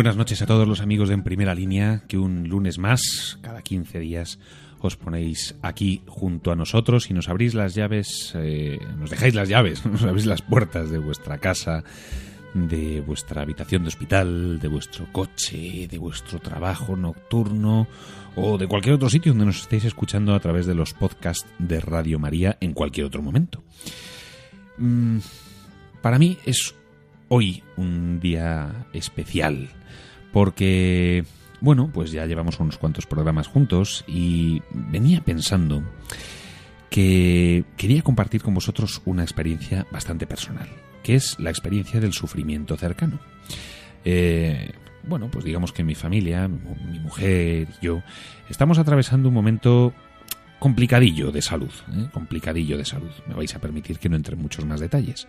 Buenas noches a todos los amigos de En Primera Línea, que un lunes más, cada 15 días, os ponéis aquí junto a nosotros y nos abrís las llaves, eh, nos dejáis las llaves, nos abrís las puertas de vuestra casa, de vuestra habitación de hospital, de vuestro coche, de vuestro trabajo nocturno o de cualquier otro sitio donde nos estéis escuchando a través de los podcasts de Radio María en cualquier otro momento. Mm, para mí es hoy un día especial porque, bueno, pues ya llevamos unos cuantos programas juntos y venía pensando que quería compartir con vosotros una experiencia bastante personal, que es la experiencia del sufrimiento cercano. Eh, bueno, pues digamos que mi familia, mi mujer y yo, estamos atravesando un momento complicadillo de salud, ¿eh? complicadillo de salud. Me vais a permitir que no entre en muchos más detalles.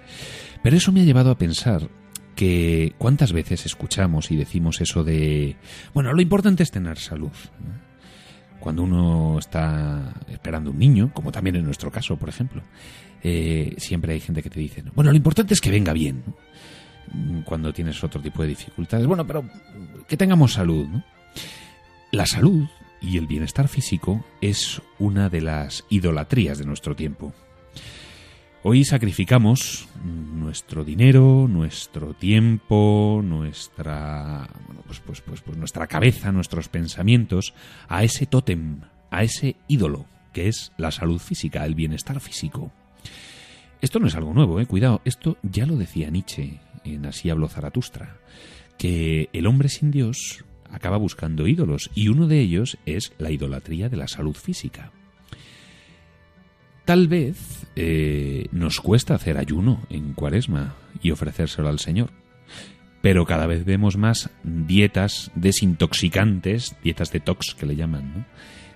Pero eso me ha llevado a pensar que cuántas veces escuchamos y decimos eso de, bueno, lo importante es tener salud. Cuando uno está esperando un niño, como también en nuestro caso, por ejemplo, eh, siempre hay gente que te dice, bueno, lo importante es que venga bien. Cuando tienes otro tipo de dificultades, bueno, pero que tengamos salud. La salud y el bienestar físico es una de las idolatrías de nuestro tiempo. Hoy sacrificamos nuestro dinero, nuestro tiempo, nuestra, pues, pues, pues, pues, nuestra cabeza, nuestros pensamientos a ese tótem, a ese ídolo, que es la salud física, el bienestar físico. Esto no es algo nuevo, eh, cuidado, esto ya lo decía Nietzsche en Así habló Zaratustra, que el hombre sin Dios acaba buscando ídolos y uno de ellos es la idolatría de la salud física. Tal vez eh, nos cuesta hacer ayuno en cuaresma y ofrecérselo al Señor. Pero cada vez vemos más dietas desintoxicantes, dietas detox que le llaman, ¿no?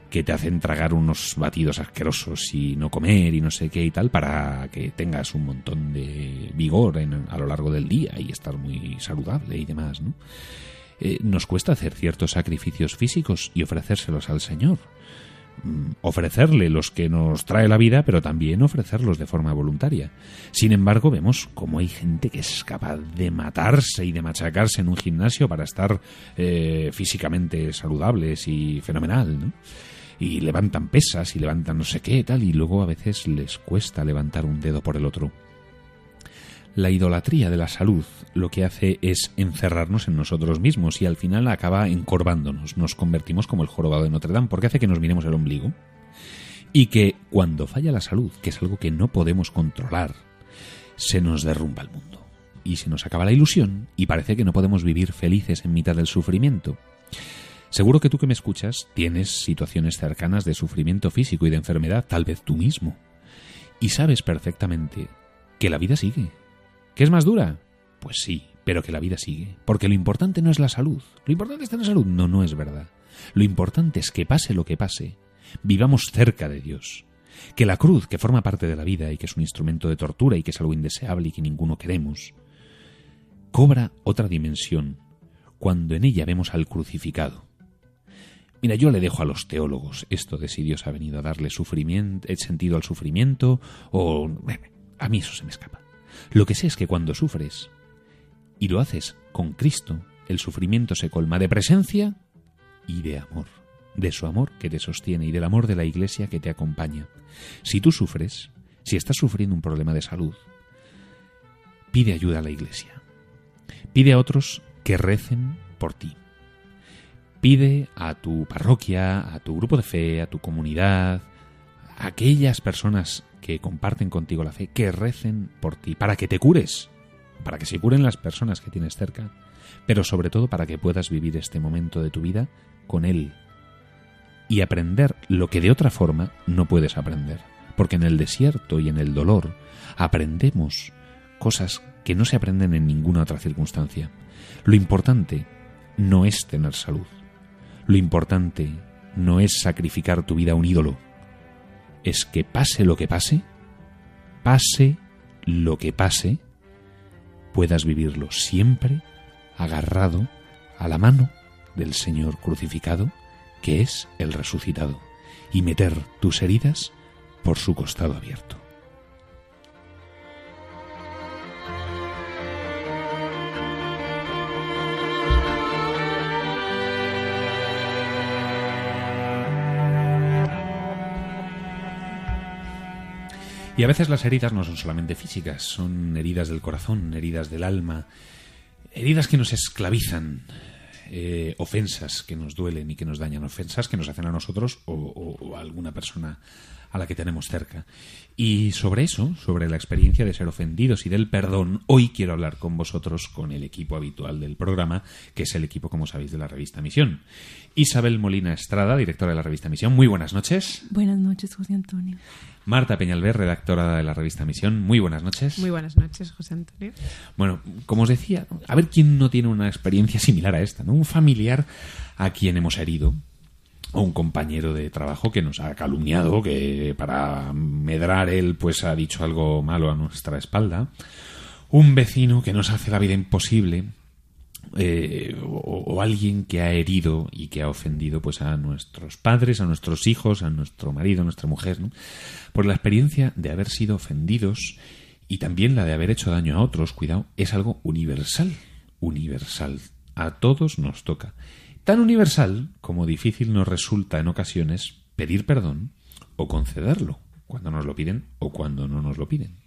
que te hacen tragar unos batidos asquerosos y no comer y no sé qué y tal para que tengas un montón de vigor a lo largo del día y estar muy saludable y demás. ¿no? Eh, nos cuesta hacer ciertos sacrificios físicos y ofrecérselos al Señor. Mm, ofrecerle los que nos trae la vida, pero también ofrecerlos de forma voluntaria. Sin embargo, vemos cómo hay gente que es capaz de matarse y de machacarse en un gimnasio para estar eh, físicamente saludables y fenomenal, ¿no? Y levantan pesas y levantan no sé qué tal, y luego a veces les cuesta levantar un dedo por el otro. La idolatría de la salud lo que hace es encerrarnos en nosotros mismos y al final acaba encorvándonos. Nos convertimos como el jorobado de Notre Dame porque hace que nos miremos el ombligo y que cuando falla la salud, que es algo que no podemos controlar, se nos derrumba el mundo y se nos acaba la ilusión y parece que no podemos vivir felices en mitad del sufrimiento. Seguro que tú que me escuchas tienes situaciones cercanas de sufrimiento físico y de enfermedad, tal vez tú mismo. Y sabes perfectamente que la vida sigue, ¿Qué es más dura? Pues sí, pero que la vida sigue. Porque lo importante no es la salud. Lo importante es tener salud. No, no es verdad. Lo importante es que pase lo que pase, vivamos cerca de Dios. Que la cruz, que forma parte de la vida y que es un instrumento de tortura y que es algo indeseable y que ninguno queremos, cobra otra dimensión cuando en ella vemos al crucificado. Mira, yo le dejo a los teólogos esto de si Dios ha venido a darle sufrimiento, sentido al sufrimiento o... A mí eso se me escapa. Lo que sé es que cuando sufres y lo haces con Cristo, el sufrimiento se colma de presencia y de amor, de su amor que te sostiene y del amor de la Iglesia que te acompaña. Si tú sufres, si estás sufriendo un problema de salud, pide ayuda a la Iglesia. Pide a otros que recen por ti. Pide a tu parroquia, a tu grupo de fe, a tu comunidad, a aquellas personas que comparten contigo la fe, que recen por ti, para que te cures, para que se curen las personas que tienes cerca, pero sobre todo para que puedas vivir este momento de tu vida con Él y aprender lo que de otra forma no puedes aprender, porque en el desierto y en el dolor aprendemos cosas que no se aprenden en ninguna otra circunstancia. Lo importante no es tener salud. Lo importante no es sacrificar tu vida a un ídolo. Es que pase lo que pase, pase lo que pase, puedas vivirlo siempre agarrado a la mano del Señor crucificado, que es el resucitado, y meter tus heridas por su costado abierto. Y a veces las heridas no son solamente físicas, son heridas del corazón, heridas del alma, heridas que nos esclavizan, eh, ofensas que nos duelen y que nos dañan, ofensas que nos hacen a nosotros o, a alguna persona a la que tenemos cerca. Y sobre eso, sobre la experiencia de ser ofendidos y del perdón, hoy quiero hablar con vosotros, con el equipo habitual del programa, que es el equipo, como sabéis, de la revista Misión. Isabel Molina Estrada, directora de la revista Misión, muy buenas noches. Buenas noches, José Antonio. Marta Peñalver, redactora de la revista Misión, muy buenas noches. Muy buenas noches, José Antonio. Bueno, como os decía, a ver quién no tiene una experiencia similar a esta, ¿no? Un familiar a quien hemos herido, o un compañero de trabajo que nos ha calumniado, que para medrar él pues ha dicho algo malo a nuestra espalda, un vecino que nos hace la vida imposible, eh, o, alguien que ha herido y que ha ofendido pues a nuestros padres, a nuestros hijos, a nuestro marido, a nuestra mujer, ¿no? por la experiencia de haber sido ofendidos y también la de haber hecho daño a otros, cuidado, es algo universal, universal. A todos nos toca. Tan universal como difícil nos resulta en ocasiones pedir perdón o concederlo, cuando nos lo piden o cuando no nos lo piden.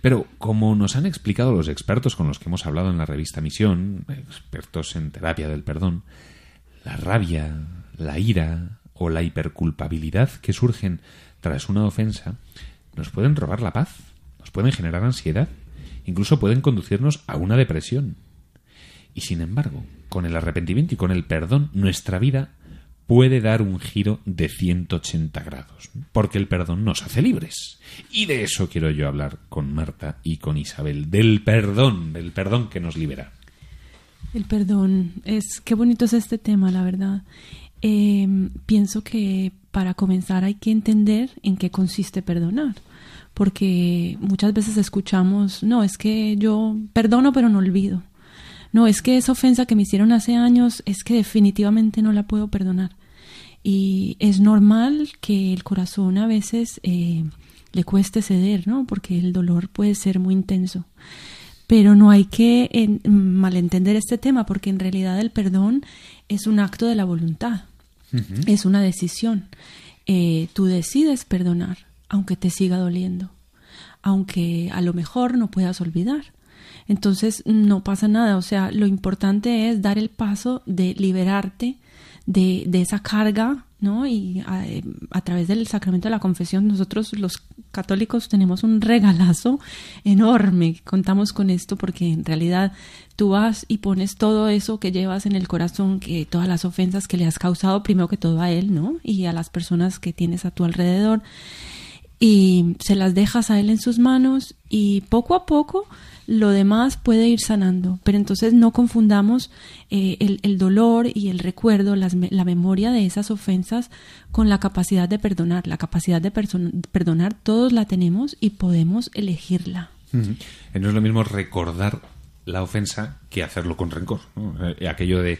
Pero como nos han explicado los expertos con los que hemos hablado en la revista Misión, expertos en terapia del perdón, la rabia, la ira o la hiperculpabilidad que surgen tras una ofensa nos pueden robar la paz, nos pueden generar ansiedad, incluso pueden conducirnos a una depresión. Y sin embargo, con el arrepentimiento y con el perdón, nuestra vida puede dar un giro de 180 grados, porque el perdón nos hace libres. Y de eso quiero yo hablar con Marta y con Isabel, del perdón, del perdón que nos libera. El perdón, es qué bonito es este tema, la verdad. Em, pienso que para comenzar hay que entender en qué consiste perdonar, porque muchas veces escuchamos, no, es que yo perdono pero no olvido no, es que esa ofensa que me hicieron hace años es que definitivamente no la puedo perdonar. Y es normal que el corazón a veces eh, le cueste ceder, ¿no? Porque el dolor puede ser muy intenso. Pero no hay que malentender este tema porque en realidad el perdón es un acto de la voluntad, es una decisión. Eh, tú decides perdonar, aunque te siga doliendo, aunque a lo mejor no puedas olvidar entonces no pasa nada. O sea, lo importante es dar el paso de liberarte de, de esa carga, ¿no? Y a, a, través del sacramento de la confesión, nosotros los católicos tenemos un regalazo enorme. Contamos con esto porque en realidad tú vas y pones todo eso que llevas en el corazón, que todas las ofensas que le has causado, primero que todo a él, ¿no? Y a las personas que tienes a tu alrededor. Y se las dejas a él en sus manos y poco a poco lo demás puede ir sanando, pero entonces no confundamos eh, el, dolor y el recuerdo, la memoria de esas ofensas con la capacidad de perdonar. La capacidad de perdonar todos la tenemos y podemos elegirla. No es lo mismo recordar la ofensa que hacerlo con rencor. Eh, aquello de,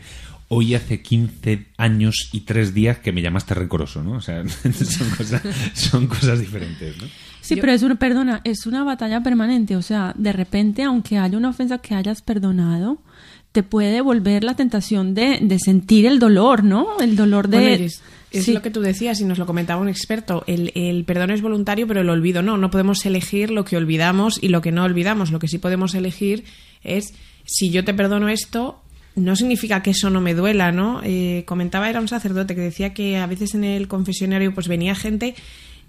hoy hace 15 años y 3 días que me llamaste rencoroso, ¿no? O sea, son cosas, son cosas diferentes, ¿no? Sí, pero es una, perdona, es una batalla permanente, o sea, de repente, aunque haya una ofensa que hayas perdonado, te puede volver la tentación de, de sentir el dolor, ¿no? El dolor de... es lo que tú decías y nos lo comentaba un experto. El, el, perdón es voluntario, pero el olvido no. No podemos elegir lo que olvidamos y lo que no olvidamos. Lo que sí podemos elegir es si yo te perdono esto, no significa que eso no me duela, ¿no? Eh, comentaba, era un sacerdote que decía que a veces en el confesionario pues venía gente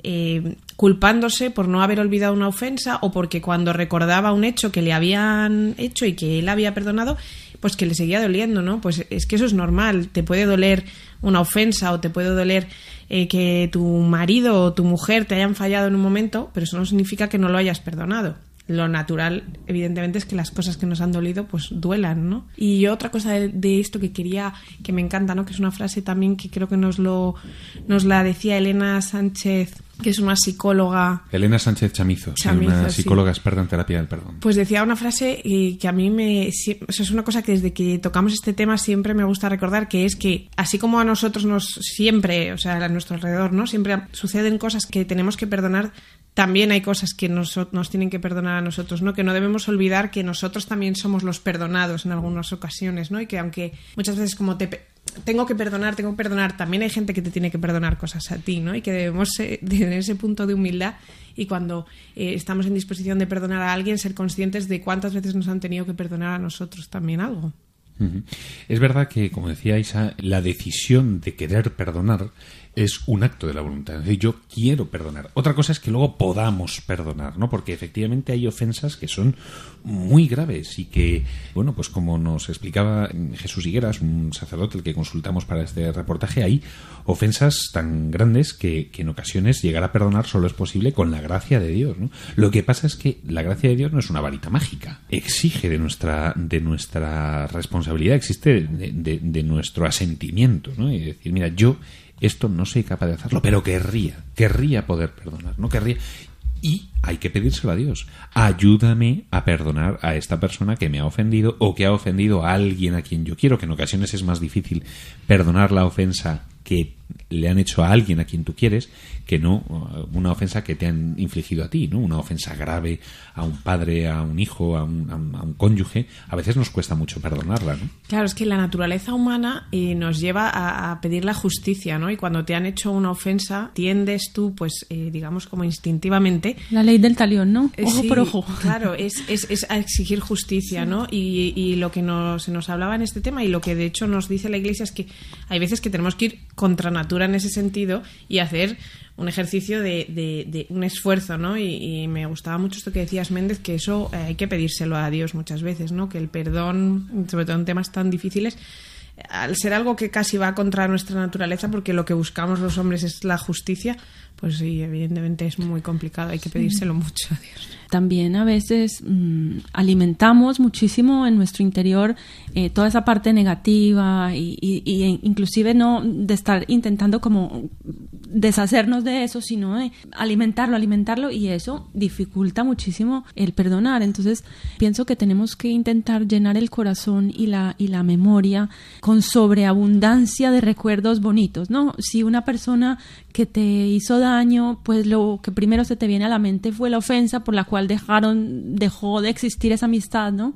eh, culpándose por no haber olvidado una ofensa o porque cuando recordaba un hecho que le habían hecho y que él había perdonado, pues que le seguía doliendo, ¿no? Pues es que eso es normal, te puede doler una ofensa o te puede doler eh, que tu marido o tu mujer te hayan fallado en un momento, pero eso no significa que no lo hayas perdonado. Lo natural, evidentemente, es que las cosas que nos han dolido, pues duelan, ¿no? Y otra cosa de, esto que quería, que me encanta, ¿no? Que es una frase también que creo que nos lo, nos la decía Elena Sánchez que es una psicóloga. Elena Sánchez Chamizo, una psicóloga experta en terapia del perdón. Pues decía una frase y que a mí me. es una cosa que desde que tocamos este tema siempre me gusta recordar, que es que así como a nosotros nos siempre, o sea, a nuestro alrededor, ¿no? Siempre suceden cosas que tenemos que perdonar también hay cosas que nos, nos, tienen que perdonar a nosotros, ¿no? Que no debemos olvidar que nosotros también somos los perdonados en algunas ocasiones, ¿no? Y que aunque muchas veces como te tengo que perdonar, tengo que perdonar, también hay gente que te tiene que perdonar cosas a ti, ¿no? Y que debemos tener ese punto de humildad y cuando eh, estamos en disposición de perdonar a alguien, ser conscientes de cuántas veces nos han tenido que perdonar a nosotros también algo. Es verdad que, como decía Isa, la decisión de querer perdonar es un acto de la voluntad. Es decir, yo quiero perdonar. Otra cosa es que luego podamos perdonar, ¿no? Porque efectivamente hay ofensas que son muy graves y que, bueno, pues como nos explicaba Jesús Higueras, un sacerdote el que consultamos para este reportaje, hay ofensas tan grandes que, en ocasiones llegar a perdonar solo es posible con la gracia de Dios, ¿no? Lo que pasa es que la gracia de Dios no es una varita mágica. Exige de nuestra, de nuestra responsabilidad, existe de, de nuestro asentimiento, ¿no? Y decir, mira, yo esto no soy capaz de hacerlo, pero querría, querría poder perdonar, no querría. Y hay que pedírselo a Dios. Ayúdame a perdonar a esta persona que me ha ofendido o que ha ofendido a alguien a quien yo quiero, que en ocasiones es más difícil perdonar la ofensa que le han hecho a alguien a quien tú quieres que no una ofensa que te han infligido a ti, ¿no? Una ofensa grave a un padre, a un hijo, a un, a un cónyuge, a veces nos cuesta mucho perdonarla, ¿no? Claro, es que la naturaleza humana eh, nos lleva a, pedir la justicia, ¿no? Y cuando te han hecho una ofensa, tiendes tú, pues, eh, digamos, como instintivamente... La ley del talión, ¿no? Eh, ojo por ojo. Claro, es, es, es a exigir justicia, ¿no? Y, y, lo que nos, se nos hablaba en este tema y lo que de hecho nos dice la Iglesia es que hay veces que tenemos que ir contra natura en ese sentido y hacer un ejercicio de, de, un esfuerzo, ¿no? Y, me gustaba mucho esto que decías, Méndez, que eso eh, hay que pedírselo a Dios muchas veces, ¿no? Que el perdón, sobre todo en temas tan difíciles, al ser algo que casi va contra nuestra naturaleza, porque lo que buscamos los hombres es la justicia, pues sí, evidentemente es muy complicado, hay que pedírselo mucho a Dios. También a veces mm, alimentamos muchísimo en nuestro interior eh, toda esa parte negativa y, y, inclusive no de estar intentando como deshacernos de eso, sino de alimentarlo, alimentarlo y eso dificulta muchísimo el perdonar. Entonces pienso que tenemos que intentar llenar el corazón y la, y la memoria con sobreabundancia de recuerdos bonitos, ¿no? Si una persona que te hizo daño, pues lo que primero se te viene a la mente fue la ofensa por la cual dejaron, dejó de existir esa amistad, ¿no?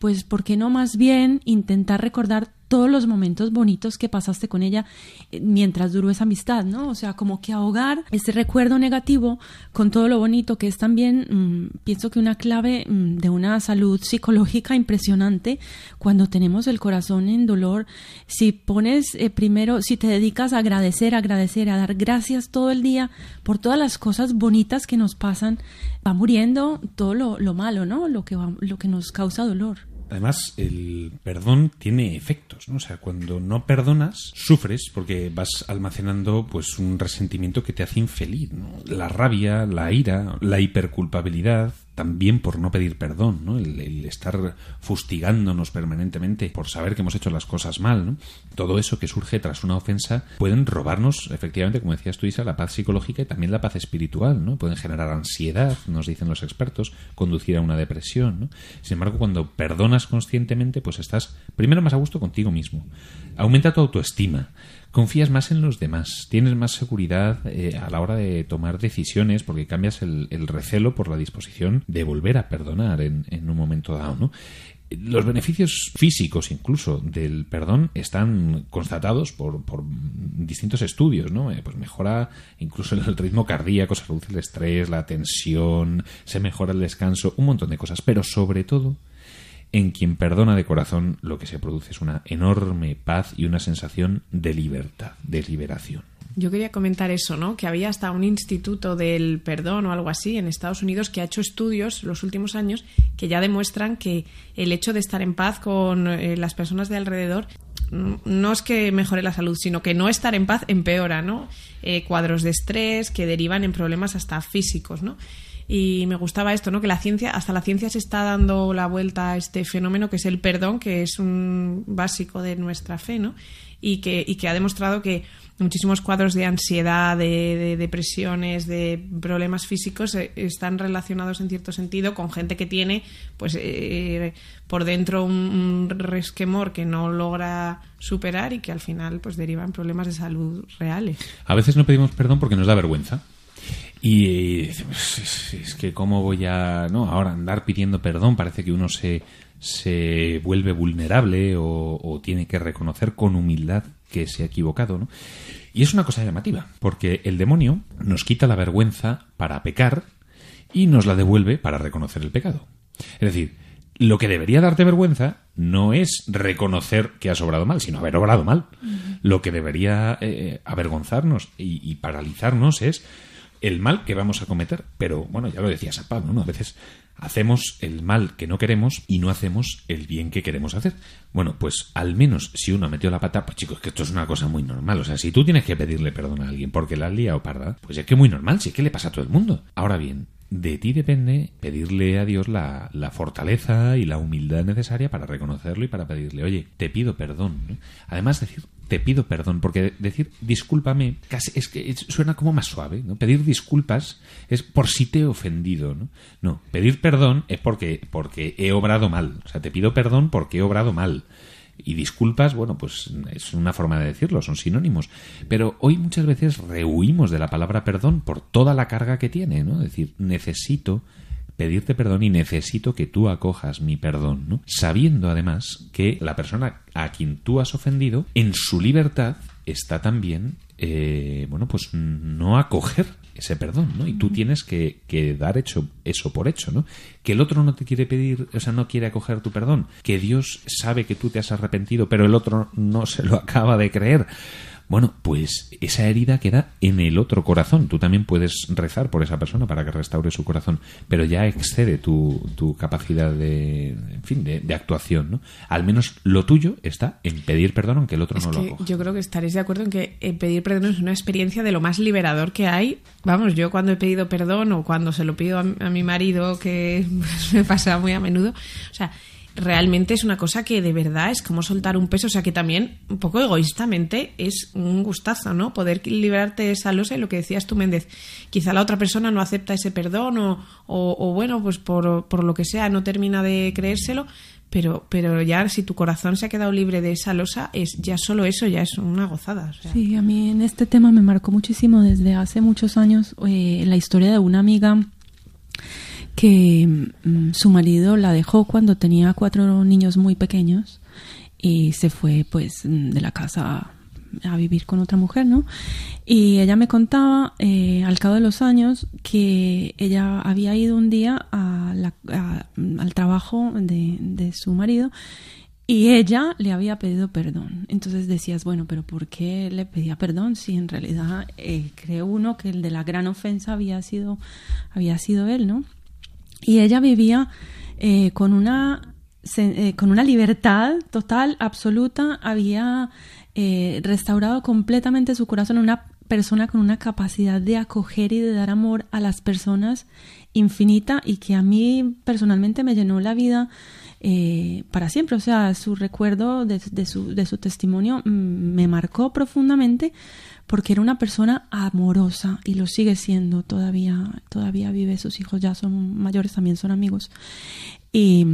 Pues, ¿por qué no más bien intentar recordar todos los momentos bonitos que pasaste con ella eh, mientras duró esa amistad, ¿no? O sea, como que ahogar ese recuerdo negativo con todo lo bonito, que es también, mm, pienso que una clave mm, de una salud psicológica impresionante cuando tenemos el corazón en dolor. Si pones eh, primero, si te dedicas a agradecer, agradecer, a dar gracias todo el día por todas las cosas bonitas que nos pasan, va muriendo todo lo, lo malo, ¿no? Lo que, lo que nos causa dolor. Además, el perdón tiene efectos, ¿no? O sea, cuando no perdonas, sufres porque vas almacenando pues un resentimiento que te hace infeliz, ¿no? La rabia, la ira, la hiperculpabilidad, también por no pedir perdón, ¿no? El, estar fustigándonos permanentemente por saber que hemos hecho las cosas mal, ¿no? Todo eso que surge tras una ofensa pueden robarnos, efectivamente, como decías tú, Isa, la paz psicológica y también la paz espiritual, ¿no? Pueden generar ansiedad, nos dicen los expertos, conducir a una depresión, ¿no? Sin embargo, cuando perdonas conscientemente, pues estás primero más a gusto contigo mismo. Aumenta tu autoestima confías más en los demás, tienes más seguridad eh, a la hora de tomar decisiones porque cambias el, recelo por la disposición de volver a perdonar en, un momento dado, ¿no? Los beneficios físicos incluso del perdón están constatados por, por distintos estudios, ¿no? Eh, pues mejora incluso el ritmo cardíaco, se reduce el estrés, la tensión, se mejora el descanso, un montón de cosas, pero sobre todo en quien perdona de corazón lo que se produce es una enorme paz y una sensación de libertad, de liberación. Yo quería comentar eso, ¿no? Que había hasta un instituto del perdón o algo así en Estados Unidos que ha hecho estudios los últimos años que ya demuestran que el hecho de estar en paz con eh, las personas de alrededor no es que mejore la salud, sino que no estar en paz empeora, ¿no? Eh, cuadros de estrés que derivan en problemas hasta físicos, ¿no? Y me gustaba esto, ¿no? Que la ciencia, hasta la ciencia se está dando la vuelta a este fenómeno que es el perdón, que es un básico de nuestra fe, ¿no? Y que, y que ha demostrado que muchísimos cuadros de ansiedad, de, depresiones, de problemas físicos eh, están relacionados en cierto sentido con gente que tiene, pues, eh, por dentro un, resquemor que no logra superar y que al final, pues, deriva en problemas de salud reales. A veces no pedimos perdón porque nos da vergüenza. Y pues, es que cómo voy a, no, ahora andar pidiendo perdón, parece que uno se, se vuelve vulnerable o, tiene que reconocer con humildad que se ha equivocado, ¿no? Y es una cosa llamativa, porque el demonio nos quita la vergüenza para pecar y nos la devuelve para reconocer el pecado. Es decir, lo que debería darte vergüenza no es reconocer que has obrado mal, sino haber obrado mal. Lo que debería eh, avergonzarnos y, y paralizarnos es el mal que vamos a cometer. Pero bueno, ya lo decía San Pablo, ¿no? A veces hacemos el mal que no queremos y no hacemos el bien que queremos hacer. Bueno, pues al menos si uno ha metido la pata, pues chicos, que esto es una cosa muy normal. O sea, si tú tienes que pedirle perdón a alguien porque la has liado parda, pues es que muy normal, si es que le pasa a todo el mundo. Ahora bien, de ti depende pedirle a Dios la, fortaleza y la humildad necesaria para reconocerlo y para pedirle, oye, te pido perdón. Además, decir, te pido perdón, porque decir discúlpame casi es que suena como más suave, ¿no? Pedir disculpas es por si te he ofendido, ¿no? No, pedir perdón es porque, porque he obrado mal. O sea, te pido perdón porque he obrado mal. Y disculpas, bueno, pues es una forma de decirlo, son sinónimos. Pero hoy muchas veces rehuimos de la palabra perdón por toda la carga que tiene, ¿no? Es decir, necesito pedirte perdón y necesito que tú acojas mi perdón, ¿no? Sabiendo además que la persona a quien tú has ofendido, en su libertad está también, eh, bueno, pues no acoger ese perdón, ¿no? Y tú tienes que, que, dar hecho eso por hecho, ¿no? Que el otro no te quiere pedir, o sea, no quiere acoger tu perdón, que Dios sabe que tú te has arrepentido, pero el otro no se lo acaba de creer. Bueno, pues esa herida queda en el otro corazón. Tú también puedes rezar por esa persona para que restaure su corazón, pero ya excede tu, tu capacidad de, en fin, de, actuación, ¿no? Al menos lo tuyo está en pedir perdón aunque el otro no lo haga. Yo creo que estaréis de acuerdo en que eh, pedir perdón es una experiencia de lo más liberador que hay. Vamos, yo cuando he pedido perdón o cuando se lo pido a, a mi marido, que me pasa muy a menudo, o sea, realmente es una cosa que de verdad es como soltar un peso, o sea que también un poco egoístamente es un gustazo, ¿no? Poder liberarte de esa losa y lo que decías tú, Méndez, quizá la otra persona no acepta ese perdón o, o, bueno, pues por, por, lo que sea no termina de creérselo, pero, pero ya si tu corazón se ha quedado libre de esa losa, es ya solo eso ya es una gozada. Sí, a mí en este tema me marcó muchísimo desde hace muchos años eh, la historia de una amiga que mm, su marido la dejó cuando tenía cuatro niños muy pequeños y se fue pues mm, de la casa a vivir con otra mujer, ¿no? Y ella me contaba eh, al cabo de los años que ella había ido un día al trabajo de, su marido y ella le había pedido perdón. Entonces decías, bueno, pero ¿por qué le pedía perdón si en realidad eh, cree uno que el de la gran ofensa había sido, había sido él, ¿no? Y ella vivía eh, con, una, eh, con una libertad total, absoluta, había eh, restaurado completamente su corazón, una persona con una capacidad de acoger y de dar amor a las personas infinita y que a mí personalmente me llenó la vida para siempre. O sea, su recuerdo de, su, de su testimonio mm, me marcó profundamente porque era una persona amorosa y lo sigue siendo todavía, todavía vive, sus hijos ya son mayores, también son amigos. Y,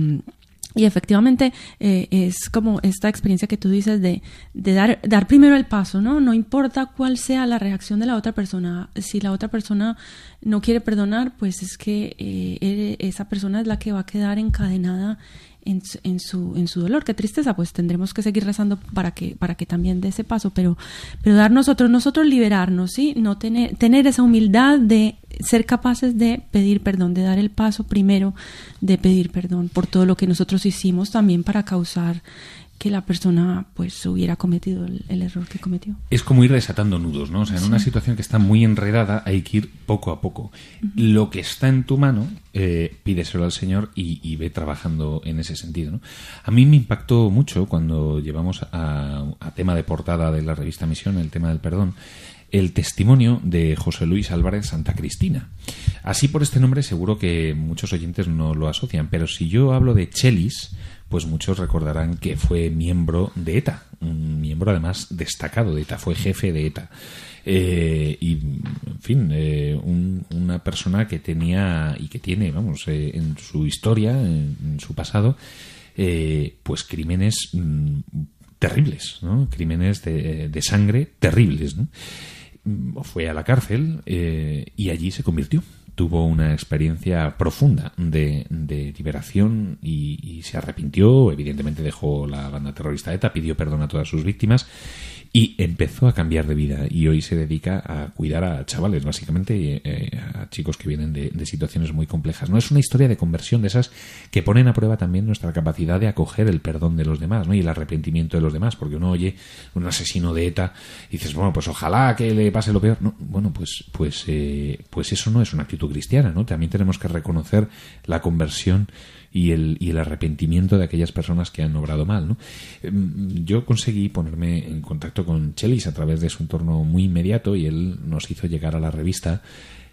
efectivamente eh, es como esta experiencia que tú dices de, de, dar, dar primero el paso, ¿no? No importa cuál sea la reacción de la otra persona. Si la otra persona no quiere perdonar, pues es que eh, esa persona es la que va a quedar encadenada en, su, en su dolor. Qué tristeza, pues tendremos que seguir rezando para que, para que también dé ese paso, pero, pero dar nosotros, nosotros liberarnos, ¿sí? No tener, tener esa humildad de ser capaces de pedir perdón, de dar el paso primero de pedir perdón por todo lo que nosotros hicimos también para causar que la persona pues hubiera cometido el, error que cometió. Es como ir desatando nudos, ¿no? O sea, en una situación que está muy enredada hay que ir poco a poco. Lo que está en tu mano, eh, pídeselo al Señor y, ve trabajando en ese sentido, ¿no? A mí me impactó mucho cuando llevamos a, tema de portada de la revista Misión el tema del perdón. el testimonio de José Luis Álvarez Santa Cristina. Así por este nombre seguro que muchos oyentes no lo asocian, pero si yo hablo de Chelis, pues muchos recordarán que fue miembro de ETA, un miembro además destacado de ETA, fue jefe de ETA. Eh, y, en fin, eh, una persona que tenía y que tiene, vamos, eh, en su historia, en, su pasado, pues crímenes mm, terribles, ¿no? Crímenes de, sangre terribles. Fue a la cárcel y allí se convirtió tuvo una experiencia profunda de, liberación y, y, se arrepintió, evidentemente dejó la banda terrorista ETA, pidió perdón a todas sus víctimas y empezó a cambiar de vida y hoy se dedica a cuidar a chavales, básicamente, eh, a chicos que vienen de, situaciones muy complejas. No es una historia de conversión de esas que ponen a prueba también nuestra capacidad de acoger el perdón de los demás ¿no? y el arrepentimiento de los demás, porque uno oye un asesino de ETA y dices, bueno, pues ojalá que le pase lo peor. No, bueno, pues, pues, eh, pues eso no es una actitud cristiana, ¿no? También tenemos que reconocer la conversión y el, arrepentimiento de aquellas personas que han obrado mal. ¿no? Em, yo conseguí ponerme en contacto con Chelis a través de su entorno muy inmediato y él nos hizo llegar a la revista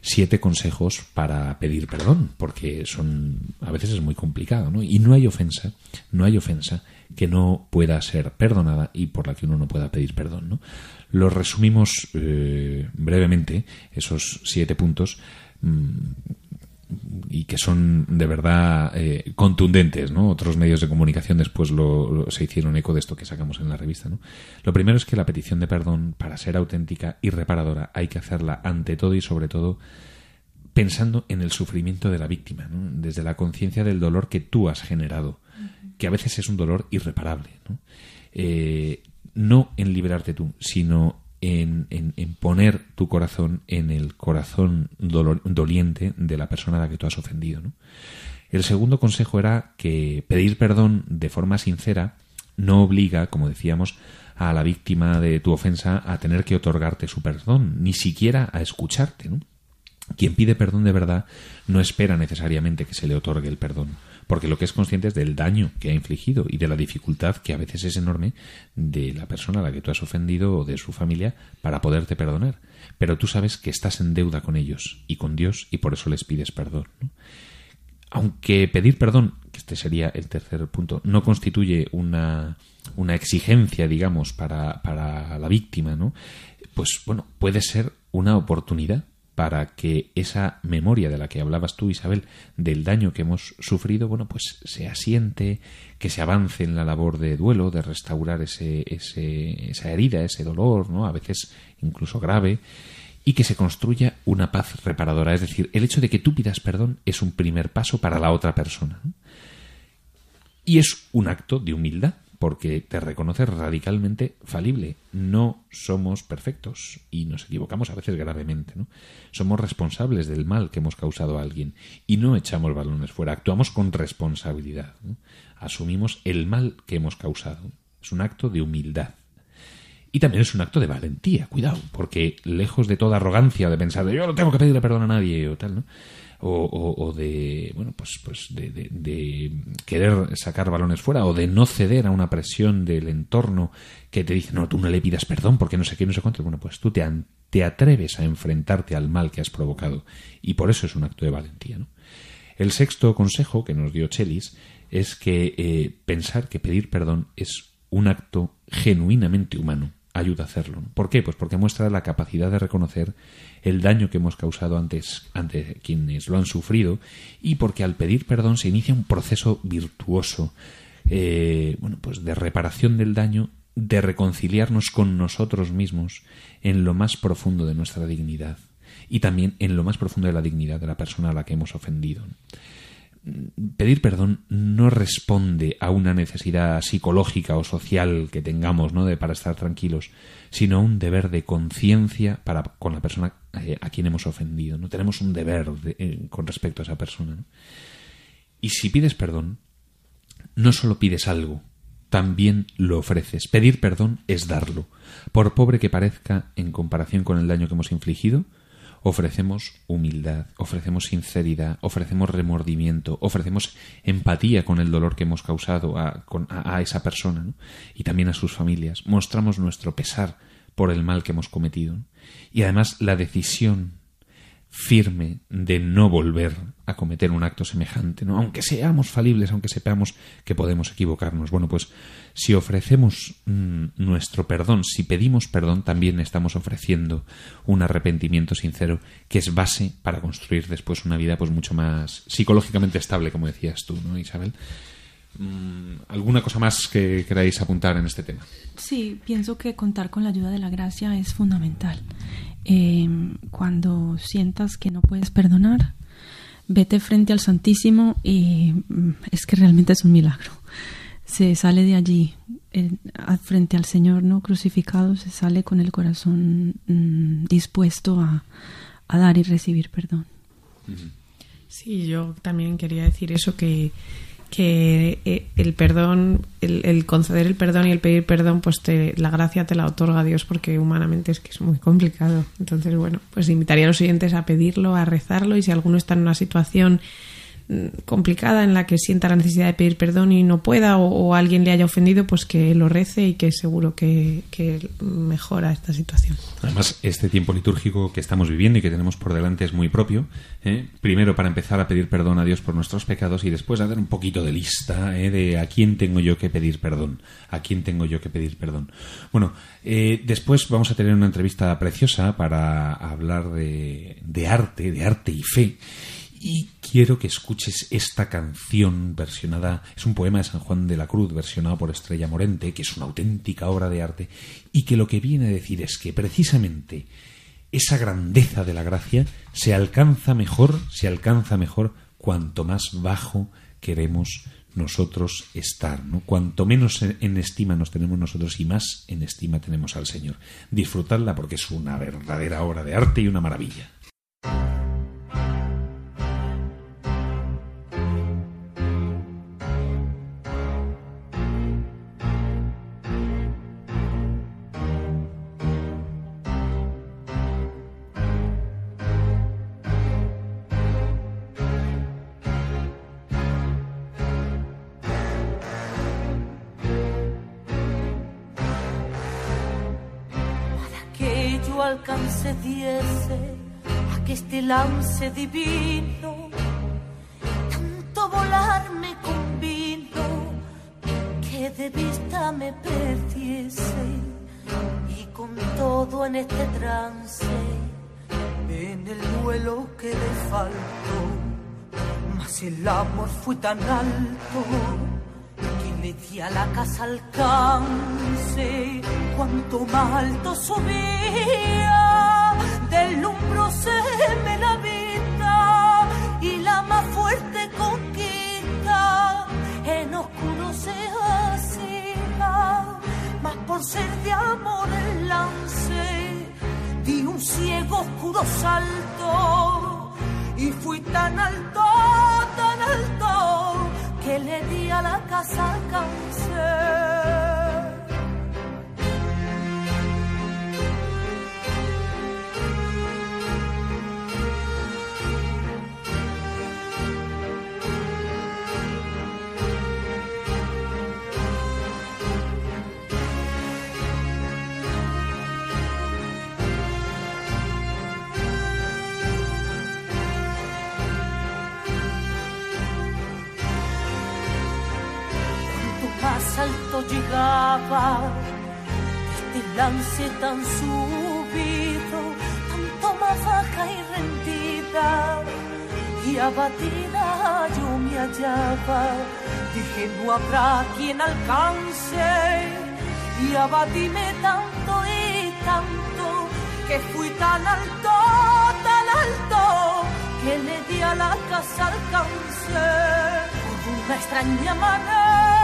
siete consejos para pedir perdón, porque son a veces es muy complicado, ¿no? Y no hay ofensa, no hay ofensa que no pueda ser perdonada y por la que uno no pueda pedir perdón, ¿no? Lo resumimos eh, brevemente esos siete puntos mm, y que son de verdad eh, contundentes, ¿no? Otros medios de comunicación después lo, se hicieron eco de esto que sacamos en la revista, ¿no? Lo primero es que la petición de perdón, para ser auténtica y reparadora, hay que hacerla ante todo y sobre todo pensando en el sufrimiento de la víctima, desde la conciencia del dolor que tú has generado, que a veces es un dolor irreparable, ¿no? Eh, no en liberarte tú, sino en, poner tu corazón en el corazón doliente de la persona a la que tú has ofendido. El segundo consejo era que pedir perdón de forma sincera no obliga, como decíamos, a la víctima de tu ofensa a tener que otorgarte su perdón, ni siquiera a escucharte. Quien pide perdón de verdad no espera necesariamente que se le otorgue el perdón porque lo que es consciente es del daño que ha infligido y de la dificultad que a veces es enorme de la persona a la que tú has ofendido o de su familia para poderte perdonar. Pero tú sabes que estás en deuda con ellos y con Dios y por eso les pides perdón. Aunque pedir perdón, que este sería el tercer punto, no constituye una, una exigencia, digamos, para, para la víctima, ¿no? Pues bueno, puede ser una oportunidad para que esa memoria de la que hablabas tú, Isabel, del daño que hemos sufrido, bueno, pues se asiente, que se avance en la labor de duelo, de restaurar ese, ese, esa herida, ese dolor, ¿no? A veces incluso grave, y que se construya una paz reparadora. Es decir, el hecho de que tú pidas perdón es un primer paso para la otra persona. Y es un acto de humildad porque te reconoces radicalmente falible. No somos perfectos y nos equivocamos a veces gravemente. ¿no? Somos responsables del mal que hemos causado a alguien y no echamos balones fuera, actuamos con responsabilidad. Asumimos el mal que hemos causado. Es un acto de humildad. Y también es un acto de valentía, cuidado, porque lejos de toda arrogancia de pensar yo no tengo que pedirle perdón a nadie o tal, ¿no? O, de bueno pues pues de, querer sacar balones fuera o de no ceder a una presión del entorno que te dice no tú no le pidas perdón porque no sé qué no sé cuánto bueno pues tú te, te atreves a enfrentarte al mal que has provocado y por eso es un acto de valentía ¿no? el sexto consejo que nos dio Chelis es que eh, pensar que pedir perdón es un acto genuinamente humano ayuda a hacerlo. ¿Por qué? Pues porque muestra la capacidad de reconocer el daño que hemos causado antes ante quienes lo han sufrido y porque al pedir perdón se inicia un proceso virtuoso eh, bueno, pues de reparación del daño, de reconciliarnos con nosotros mismos en lo más profundo de nuestra dignidad y también en lo más profundo de la dignidad de la persona a la que hemos ofendido pedir perdón no responde a una necesidad psicológica o social que tengamos, ¿no? De para estar tranquilos, sino a un deber de conciencia con la persona eh, a quien hemos ofendido. No tenemos un deber eh, con respecto a esa persona. Y si pides perdón, no solo pides algo, también lo ofreces. Pedir perdón es darlo, por pobre que parezca en comparación con el daño que hemos infligido ofrecemos humildad, ofrecemos sinceridad, ofrecemos remordimiento, ofrecemos empatía con el dolor que hemos causado a, esa persona y también a sus familias. Mostramos nuestro pesar por el mal que hemos cometido. Y además la decisión firme de no volver a cometer un acto semejante, ¿no? aunque seamos falibles, aunque sepamos que podemos equivocarnos. Bueno, pues si ofrecemos mm, nuestro perdón, si pedimos perdón, también estamos ofreciendo un arrepentimiento sincero que es base para construir después una vida pues mucho más psicológicamente estable, como decías tú, ¿no, Isabel? Mm, ¿Alguna cosa más que queráis apuntar en este tema? Sí, pienso que contar con la ayuda de la gracia es fundamental. Eh, cuando sientas que no puedes perdonar, vete frente al Santísimo y mm, es que realmente es un milagro. Se sale de allí frente al Señor no crucificado, se sale con el corazón mm, dispuesto a, a, dar y recibir perdón. Sí, yo también quería decir eso que que eh, el perdón, el, conceder el perdón y el pedir perdón, pues te, la gracia te la otorga Dios porque humanamente es que es muy complicado. Entonces, bueno, pues invitaría a los oyentes a pedirlo, a rezarlo y si alguno está en una situación complicada en la que sienta la necesidad de pedir perdón y no pueda o, alguien le haya ofendido, pues que lo rece y que seguro que, mejora esta situación. Además, este tiempo litúrgico que estamos viviendo y que tenemos por delante es muy propio. ¿eh? Primero para empezar a pedir perdón a Dios por nuestros pecados y después a dar un poquito de lista ¿eh? de a quién tengo yo que pedir perdón, a quién tengo yo que pedir perdón. Bueno, eh, después vamos a tener una entrevista preciosa para hablar de, de arte, de arte y fe y quiero que escuches esta canción versionada, es un poema de San Juan de la Cruz versionado por Estrella Morente, que es una auténtica obra de arte y que lo que viene a decir es que precisamente esa grandeza de la gracia se alcanza mejor, se alcanza mejor cuanto más bajo queremos nosotros estar, ¿no? Cuanto menos en estima nos tenemos nosotros y más en estima tenemos al Señor. Disfrutadla porque es una verdadera obra de arte y una maravilla. Alcance diese a que este lance divino tanto volar me convino que de vista me perdiese y con todo en este trance en el duelo que le faltó mas el amor fue tan alto le di a la casa alcance, cuanto más alto subía, del lumbro se me la vida y la más fuerte conquista. En oscuro se hacía, más por ser de amor el lance, di un ciego oscuro salto. Y fui tan alto, tan alto que le di a la casa alto llegaba este lance tan subido, tanto más baja y rendida y abatida yo me hallaba. Dije no habrá quien alcance y abatíme tanto y tanto que fui tan alto, tan alto que le di a la casa alcance una extraña manera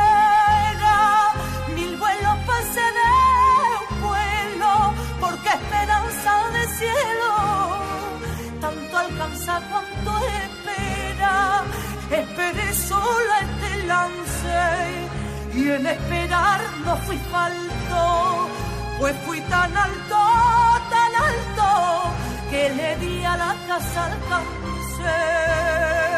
un vuelo, porque esperanza de cielo, tanto alcanza cuanto espera, esperé solo este lance, y en esperar no fui falto, pues fui tan alto, tan alto, que le di a la casa alcance.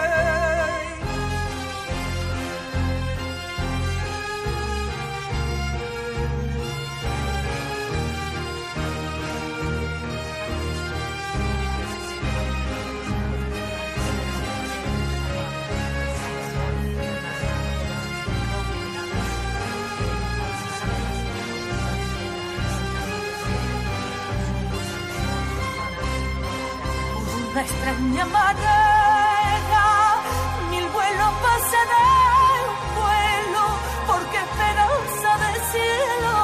Una extraña manera. Mil vuelos pasan en un vuelo, porque esperanza de cielo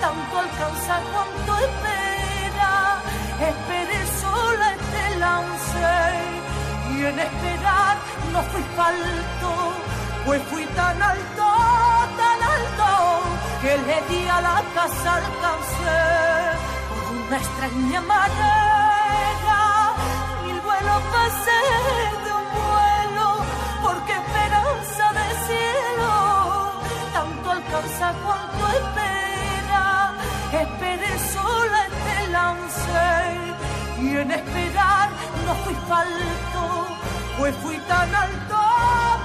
tanto alcanza cuanto espera. Esperé sola este lance y en esperar no fui falto, pues fui tan alto, tan alto, que le di a la casa alcancé por una extraña manera. Pasé de un vuelo, porque esperanza de cielo tanto alcanza cuanto espera. Esperé sola este lance y en esperar no fui falto, pues fui tan alto,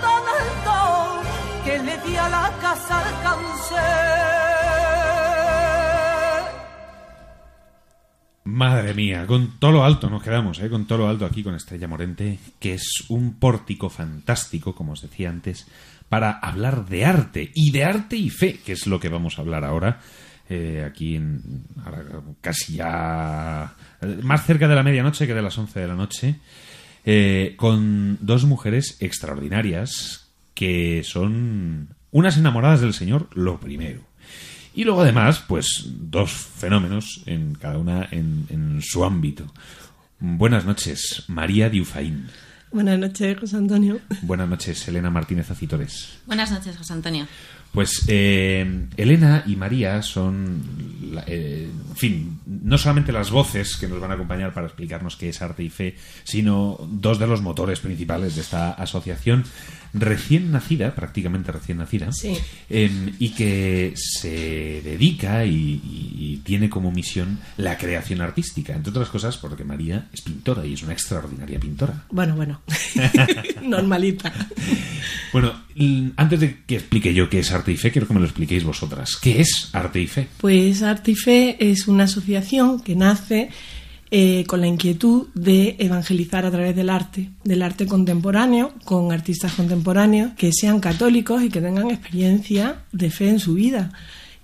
tan alto, que le di a la casa alcance. Madre mía, con todo lo alto nos quedamos, ¿eh? con todo lo alto aquí con Estrella Morente, que es un pórtico fantástico, como os decía antes, para hablar de arte y de arte y fe, que es lo que vamos a hablar ahora. eh, aquí en, ahora casi ya eh, más cerca de la medianoche que de las 11 de la noche, eh, con dos mujeres extraordinarias que son unas enamoradas del Señor, lo primero. Y luego además, pues dos fenómenos en cada una en, en su ámbito. Buenas noches, María Diufaín. Buenas noches, José Antonio. Buenas noches, Elena Martínez Acitores. Buenas noches, José Antonio. Pues eh, Elena y María son, la- eh, en fin, no solamente las voces que nos van a acompañar para explicarnos qué es arte y fe, sino dos de los motores principales de esta asociación recién nacida, prácticamente recién nacida, Sí. em, y que se dedica y, y- y tiene como misión la creación artística, entre otras cosas porque María es pintora y es una extraordinaria pintora. Bueno, bueno. Normalita. Bueno, l- antes de que explique yo qué es arte y fe, quiero que me lo expliquéis vosotras. ¿Qué es arte y fe? Pues Arte y Fe es una asociación que nace eh, con la inquietud de evangelizar a través del arte, del arte contemporáneo, con artistas contemporáneos que sean católicos y que tengan experiencia de fe en su vida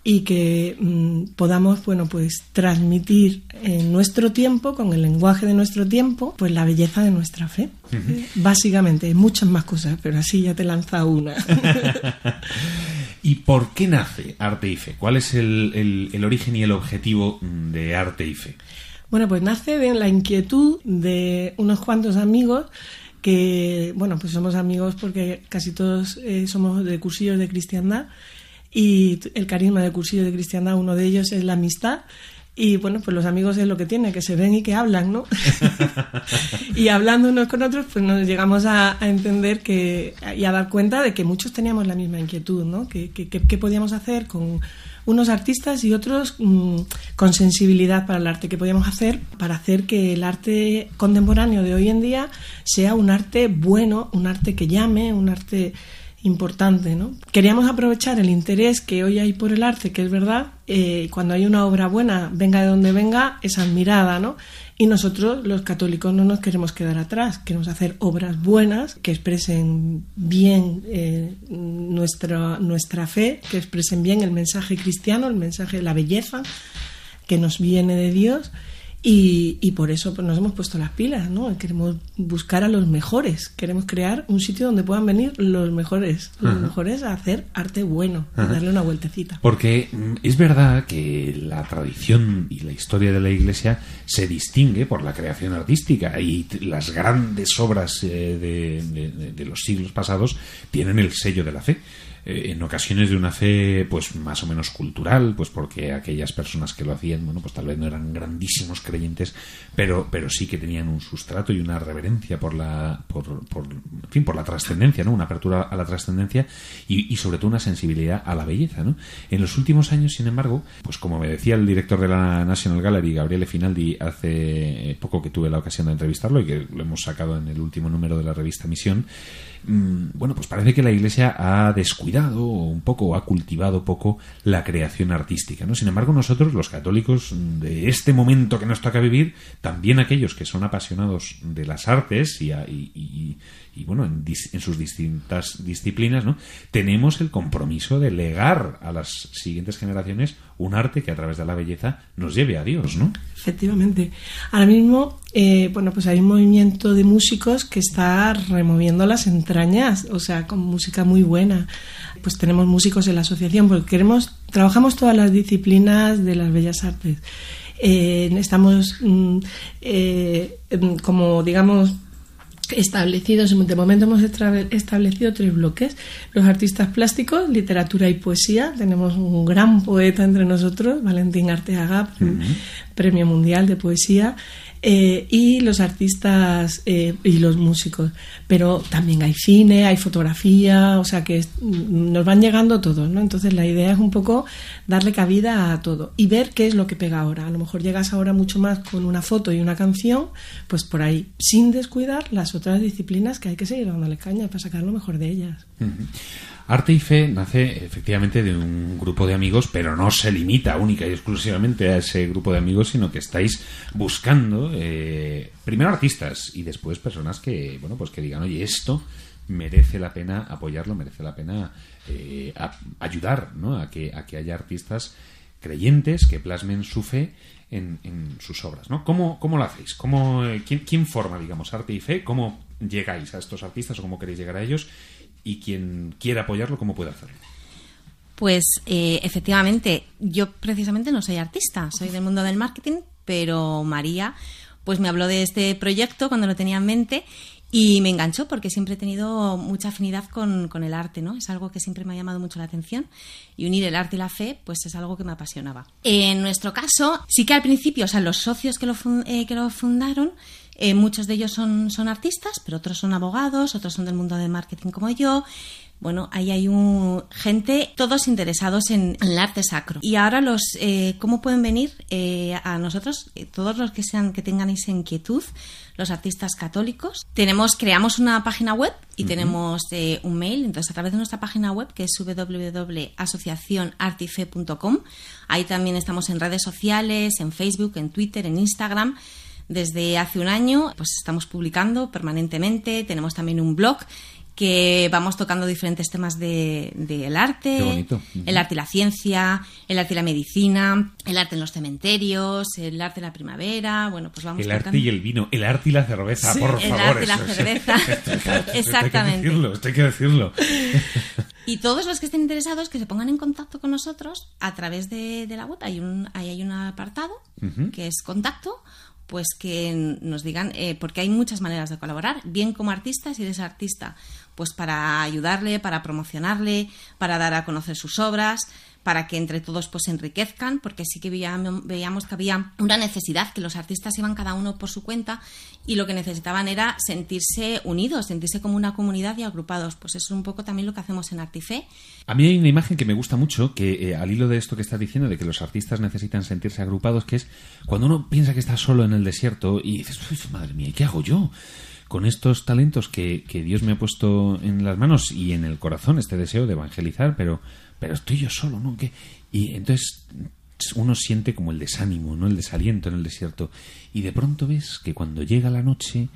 y que mm, podamos, bueno, pues transmitir en nuestro tiempo, con el lenguaje de nuestro tiempo, pues la belleza de nuestra fe. Eh, Básicamente, muchas más cosas, pero así ya te he lanzado una. ¿Y por qué nace arte y fe? ¿Cuál es el, el- el origen y el objetivo de arte y fe? Bueno, pues nace de la inquietud de unos cuantos amigos que, bueno, pues somos amigos porque casi todos eh, somos de cursillos de cristiandad y el carisma de cursillo de cristiandad, uno de ellos es la amistad y bueno, pues los amigos es lo que tiene, que se ven y que hablan, ¿no? y hablando unos con otros, pues nos llegamos a, entender que y a dar cuenta de que muchos teníamos la misma inquietud, ¿no? Que, que- que podíamos hacer con unos artistas y otros mm, con sensibilidad para el arte, que podíamos hacer para hacer que el arte contemporáneo de hoy en día sea un arte bueno, un arte que llame, un arte importante, ¿no? Queríamos aprovechar el interés que hoy hay por el arte, que es verdad, eh, cuando hay una obra buena, venga de donde venga, es admirada, ¿no? Y nosotros, los católicos, no nos queremos quedar atrás, queremos hacer obras buenas que expresen bien eh, nuestra, nuestra fe, que expresen bien el mensaje cristiano, el mensaje de la belleza que nos viene de Dios. Y, y por eso pues, nos hemos puesto las pilas, ¿no? Queremos buscar a los mejores, queremos crear un sitio donde puedan venir los mejores, los mejores a hacer arte bueno, a darle una vueltecita. Porque mm, es verdad que la tradición y la historia de la Iglesia se distingue por la creación artística y las grandes obras eh, de, de- de- de los siglos pasados tienen el sello de la fe. Eh, en ocasiones de una fe pues más o menos cultural, pues porque aquellas personas que lo hacían, bueno, pues tal vez no eran grandísimos creyentes, pero, pero sí que tenían un sustrato y una reverencia por la, por, por, fin, por la trascendencia, ¿no? Una apertura a la trascendencia y, y sobre todo una sensibilidad a la belleza, ¿no? En los últimos años, sin embargo, pues como me decía el director de la National Gallery, Gabriele Finaldi, hace poco que tuve la ocasión de entrevistarlo y que lo hemos sacado en el último número de la revista Misión, bueno, pues parece que la Iglesia ha descuidado un poco, ha cultivado poco la creación artística, ¿no? Sin embargo, nosotros, los católicos de este momento que nos toca vivir, también aquellos que son apasionados de las artes y, y- y- y, bueno, en, dis- en sus distintas disciplinas, ¿no? Tenemos el compromiso de legar a las siguientes generaciones un arte que a través de la belleza nos lleve a Dios, ¿no? Efectivamente. Ahora mismo, eh, bueno, pues hay un movimiento de músicos que está removiendo las entrañas, o sea, con música muy buena. Pues tenemos músicos en la asociación, porque queremos, trabajamos todas las disciplinas de las bellas artes. Eh, estamos mm, eh, como, digamos, establecidos, de momento hemos establecido tres bloques, los artistas plásticos, literatura y poesía, tenemos un gran poeta entre nosotros, Valentín Arteaga, premio mundial de poesía, eh, y los artistas eh, y los músicos. Pero también hay cine, hay fotografía, o sea que nos van llegando todos, ¿no? Entonces la idea es un poco darle cabida a todo y ver qué es lo que pega ahora. A lo mejor llegas ahora mucho más con una foto y una canción, pues por ahí, sin descuidar las otras disciplinas que hay que seguir dándole caña para sacar lo mejor de ellas. Arte y Fe nace efectivamente de un grupo de amigos, pero no se limita única y exclusivamente a ese grupo de amigos, sino que estáis buscando eh, primero artistas y después personas que, bueno, pues que digan, oye, esto merece la pena apoyarlo, merece la pena eh, ayudar ¿no? a, que, a que haya artistas creyentes que plasmen su fe en, sus obras. ¿no? ¿Cómo, ¿Cómo, lo hacéis? ¿Cómo, eh, ¿Quién forma, digamos, arte y fe? ¿Cómo llegáis a estos artistas o cómo queréis llegar a ellos? Y quien quiera apoyarlo, ¿cómo puede hacerlo? Pues eh, efectivamente, yo precisamente no soy artista, soy del mundo del marketing, pero María pues me habló de este proyecto cuando lo tenía en mente y me enganchó porque siempre he tenido mucha afinidad con, el arte, ¿no? Es algo que siempre me ha llamado mucho la atención y unir el arte y la fe, pues es algo que me apasionaba. En nuestro caso, sí que al principio, o sea, los socios que lo, eh, que lo fundaron eh, muchos de ellos son, son artistas, pero otros son abogados, otros son del mundo del marketing como yo. Bueno, ahí hay un, gente, todos interesados en, el arte sacro. Y ahora los, eh, ¿cómo pueden venir eh, a nosotros? todos los que sean, que tengan esa inquietud, los artistas católicos. Tenemos, creamos una página web y tenemos un mail. Entonces, a través de nuestra página web, que es www.asociacionartife.com, ahí también estamos en redes sociales, en Facebook, en Twitter, en Instagram. Desde hace un año pues estamos publicando permanentemente, tenemos también un blog que vamos tocando diferentes temas del de, arte, el arte y la ciencia, el arte y la medicina, el arte en los cementerios, el arte en la primavera, bueno, pues vamos El arte y el vino, el arte y la cerveza, por favor. El arte y la cerveza, exactamente. Esto hay que decirlo, Y todos los que estén interesados que se pongan en contacto con nosotros a través de, la web. Hay un, ahí hay un apartado que es contacto pues que nos digan, eh, porque hay muchas maneras de colaborar, bien como artista, si eres artista, pues para ayudarle, para promocionarle, para dar a conocer sus obras, para que entre todos pues se enriquezcan, porque sí que veíamos, que había una necesidad, que los artistas iban cada uno por su cuenta y lo que necesitaban era sentirse unidos, sentirse como una comunidad y agrupados. Pues eso es un poco también lo que hacemos en Artife. A mí hay una imagen que me gusta mucho, que eh, al hilo de esto que estás diciendo, de que los artistas necesitan sentirse agrupados, que es cuando uno piensa que está solo en el desierto y dices, madre mía, ¿qué hago yo? con estos talentos que, que, Dios me ha puesto en las manos y en el corazón, este deseo de evangelizar, pero pero estoy yo solo, ¿no? Y entonces uno siente como el desánimo, ¿no? El desaliento en el desierto. Y de pronto ves que cuando llega la noche,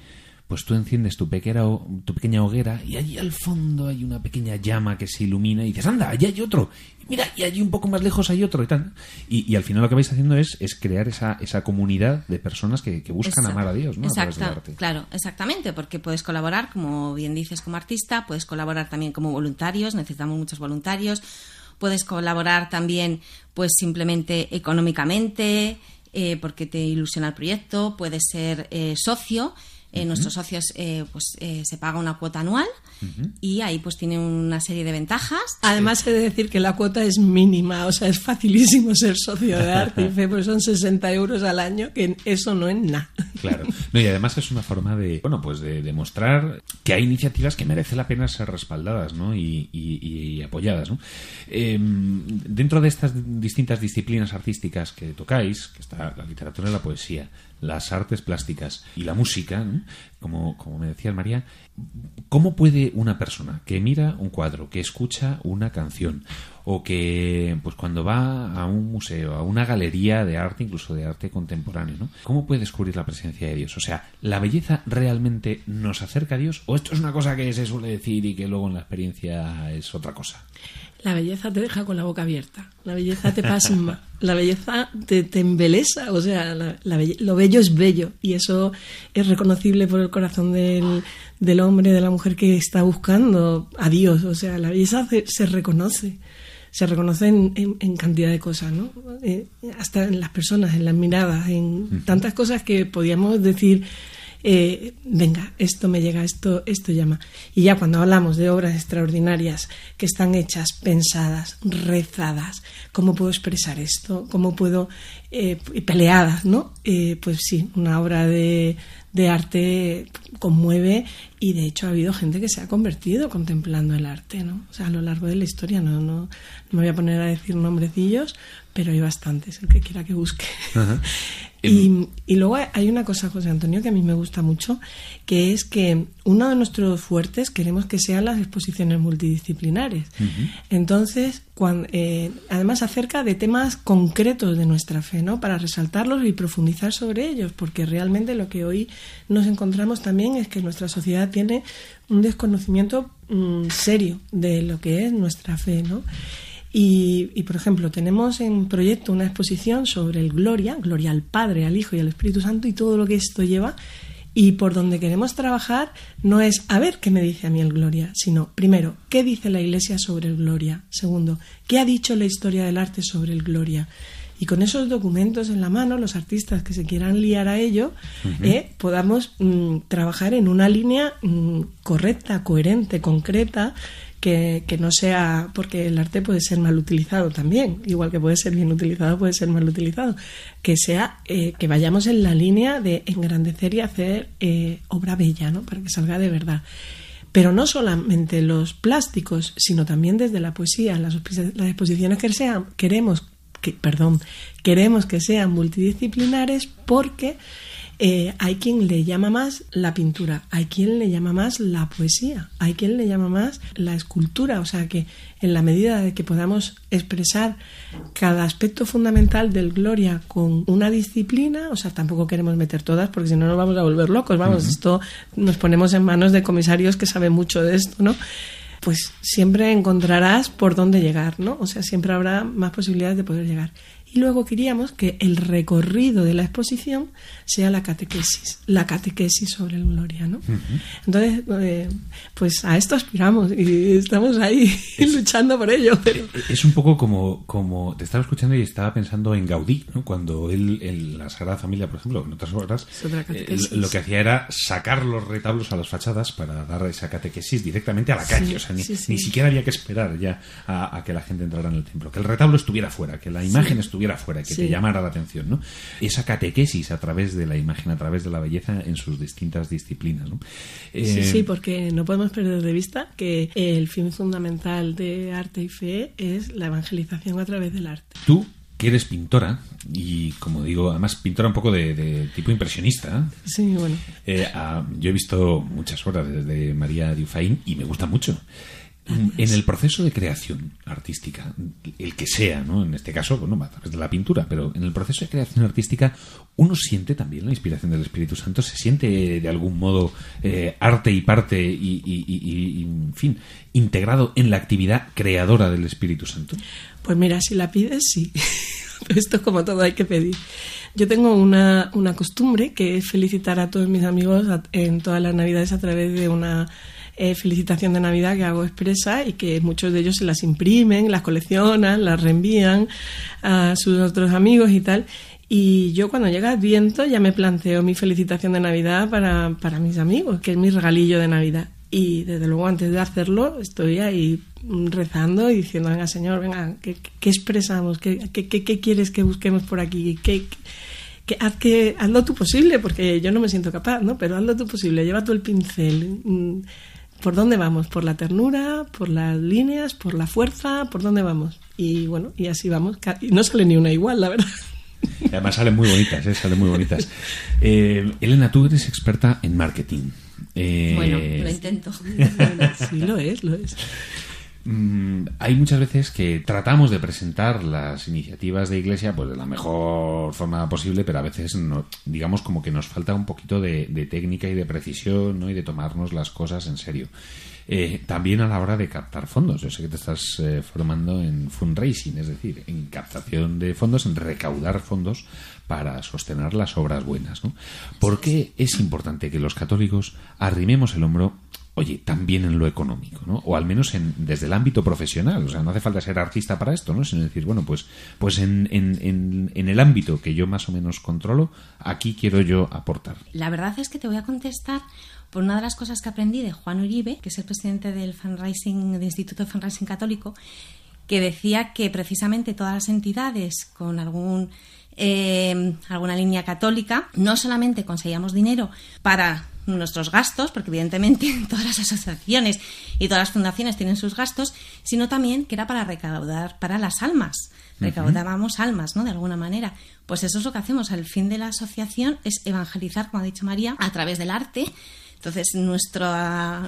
pues tú enciendes tu pequeña, tu pequeña hoguera y allí al fondo hay una pequeña llama que se ilumina y dices, anda, allí hay otro. Mira, y allí un poco más lejos hay otro y tal. Y, al final lo que vais haciendo es, es crear esa, esa comunidad de personas que, buscan amar a Dios, ¿no? Exacto, claro, exactamente, porque puedes colaborar, como bien dices, como artista, puedes colaborar también como voluntarios, necesitamos muchos voluntarios, puedes colaborar también, pues simplemente económicamente, eh, porque te ilusiona el proyecto, puedes ser eh, socio eh, nuestros socios eh, pues eh, se paga una cuota anual y ahí pues tiene una serie de ventajas. Además he de decir que la cuota es mínima, o sea, es facilísimo ser socio de Artife, pues son 60 euros al año, que eso no es nada. Claro, y además es una forma de, bueno, pues de demostrar que hay iniciativas que merece la pena ser respaldadas ¿no? y, apoyadas. ¿no? Em, dentro de estas distintas disciplinas artísticas que tocáis, que está la literatura y la poesía, las artes plásticas y la música, como, como me decía María, ¿cómo puede una persona que mira un cuadro, que escucha una canción, o que pues cuando va a un museo, a una galería de arte, incluso de arte contemporáneo, ¿no? ¿Cómo puede descubrir la presencia de Dios? O sea, ¿la belleza realmente nos acerca a Dios? ¿O esto es una cosa que se suele decir y que luego en la experiencia es otra cosa? La belleza te deja con la boca abierta, la belleza te pasma, la belleza te, te embelesa, o sea, la- la belle- lo bello es bello y eso es reconocible por el corazón del, del hombre, de la mujer que está buscando a Dios, o sea, la belleza se, se reconoce, se reconoce en, en- en cantidad de cosas, ¿no? Eh, hasta en las personas, en las miradas, en tantas cosas que podíamos decir eh, venga, esto me llega, esto, esto llama. Y ya cuando hablamos de obras extraordinarias que están hechas, pensadas, rezadas, ¿cómo puedo expresar esto? ¿Cómo puedo, eh, peleadas, ¿no? Eh, pues sí, una obra de, de arte conmueve y de hecho ha habido gente que se ha convertido contemplando el arte, ¿no? O sea, a lo largo de la historia, no, no, no me voy a poner a decir nombrecillos, pero hay bastantes, el que quiera que busque. Y, y luego hay una cosa, José Antonio, que a mí me gusta mucho, que es que uno de nuestros fuertes queremos que sean las exposiciones multidisciplinares. Entonces, eh, además acerca de temas concretos de nuestra fe, ¿no? Para resaltarlos y profundizar sobre ellos, porque realmente lo que hoy nos encontramos también es que nuestra sociedad tiene un desconocimiento mm, serio de lo que es nuestra fe, ¿no? Y, y, por ejemplo, tenemos en proyecto una exposición sobre el Gloria, Gloria al Padre, al Hijo y al Espíritu Santo y todo lo que esto lleva. Y por donde queremos trabajar no es a ver qué me dice a mí el Gloria, sino primero, ¿qué dice la Iglesia sobre el Gloria? Segundo, ¿qué ha dicho la historia del arte sobre el Gloria? Y con esos documentos en la mano, los artistas que se quieran liar a ello, eh, podamos mm, trabajar en una línea mm, correcta, coherente, concreta, que, no sea, porque el arte puede ser mal utilizado también, igual que puede ser bien utilizado, puede ser mal utilizado, que sea, eh, que vayamos en la línea de engrandecer y hacer eh, obra bella, ¿no? Para que salga de verdad. Pero no solamente los plásticos, sino también desde la poesía, las, las exposiciones que sean, queremos que, perdón, queremos que sean multidisciplinares porque eh, hay quien le llama más la pintura, hay quien le llama más la poesía, hay quien le llama más la escultura, o sea que en la medida de que podamos expresar cada aspecto fundamental del Gloria con una disciplina, o sea, tampoco queremos meter todas porque si no nos vamos a volver locos, vamos, esto nos ponemos en manos de comisarios que saben mucho de esto, ¿no? Pues siempre encontrarás por dónde llegar, ¿no? O sea, siempre habrá más posibilidades de poder llegar. Y luego queríamos que el recorrido de la exposición sea la catequesis, la catequesis sobre el Gloria, ¿no? Entonces, eh, pues a esto aspiramos y estamos ahí luchando por ello. pero- Es un poco como, como te estaba escuchando y estaba pensando en Gaudí, ¿no? cuando él, en la Sagrada Familia, por ejemplo, en otras obras, Es eh, lo que hacía era sacar los retablos a las fachadas para dar esa catequesis directamente a la calle. Sí, o sea, ni, sí, sí. ni siquiera había que esperar ya a, a que la gente entrara en el templo. Que el retablo estuviera fuera, que la imagen estuviera fuera, que te Sí. llamara la atención. ¿no? Esa catequesis a través de la imagen, a través de la belleza en sus distintas disciplinas. ¿no? Sí, Eh, sí, porque no podemos perder de vista que el fin fundamental de arte y fe es la evangelización a través del arte. Tú, que eres pintora, y como digo, además pintora un poco de, de tipo impresionista, Sí, bueno. eh, ah, yo he visto muchas obras de María Dufay y me gusta mucho. En el proceso de creación artística, el que sea, ¿no? En este caso, bueno, a través de la pintura, pero en el proceso de creación artística, uno siente también la inspiración del Espíritu Santo, se siente de algún modo eh, arte y parte y, y- y- y, en fin, integrado en la actividad creadora del Espíritu Santo. Pues mira, si la pides, sí. Esto es como todo, hay que pedir. Yo tengo una, una costumbre que es felicitar a todos mis amigos en todas las navidades a través de una eh, felicitación de Navidad que hago expresa y que muchos de ellos se las imprimen, las coleccionan, las reenvían a sus otros amigos y tal. Y yo cuando llega Adviento ya me planteo mi felicitación de Navidad para, para mis amigos, que es mi regalillo de Navidad. Y desde luego antes de hacerlo estoy ahí mm, rezando y diciendo, venga Señor, venga, ¿qué, qué expresamos? ¿Qué, qué, qué- quieres que busquemos por aquí? ¿Qué, que haz que hazlo tú posible, porque yo no me siento capaz, ¿no? Pero hazlo tú posible, lleva tú el pincel. ¿Por dónde vamos? ¿Por la ternura? ¿Por las líneas? ¿Por la fuerza? ¿Por dónde vamos? Y bueno, y así vamos. Y no sale ni una igual, la verdad. Y Además salen muy bonitas, ¿eh? salen muy bonitas. Eh, Elena, tú eres experta en marketing. Eh, Bueno, lo intento. Sí, lo es, lo es. Mm, hay muchas veces que tratamos de presentar las iniciativas de iglesia pues de la mejor forma posible, pero a veces digamos como que nos falta un poquito de, técnica y de precisión ¿no? y de tomarnos las cosas en serio. Eh, también a la hora de captar fondos. Yo sé que te estás eh, formando en fundraising, es decir, en captación de fondos, en recaudar fondos para sostener las obras buenas. ¿Por qué es importante que los católicos arrimemos el hombro oye, también en lo económico, ¿no? O al menos en, desde el ámbito profesional. O sea, no hace falta ser artista para esto, ¿no? Sino decir, bueno, pues, pues en, en, el ámbito que yo más o menos controlo, aquí quiero yo aportar. La verdad es que te voy a contestar por una de las cosas que aprendí de Juan Uribe, que es el presidente del fundraising, del Instituto de Fundraising Católico, que decía que precisamente todas las entidades con algún eh, alguna línea católica no solamente conseguíamos dinero para nuestros gastos, porque evidentemente todas las asociaciones y todas las fundaciones tienen sus gastos, sino también que era para recaudar para las almas. Recaudábamos almas, ¿no? De alguna manera. Pues eso es lo que hacemos. El fin de la asociación es evangelizar, como ha dicho María, a través del arte entonces, nuestro,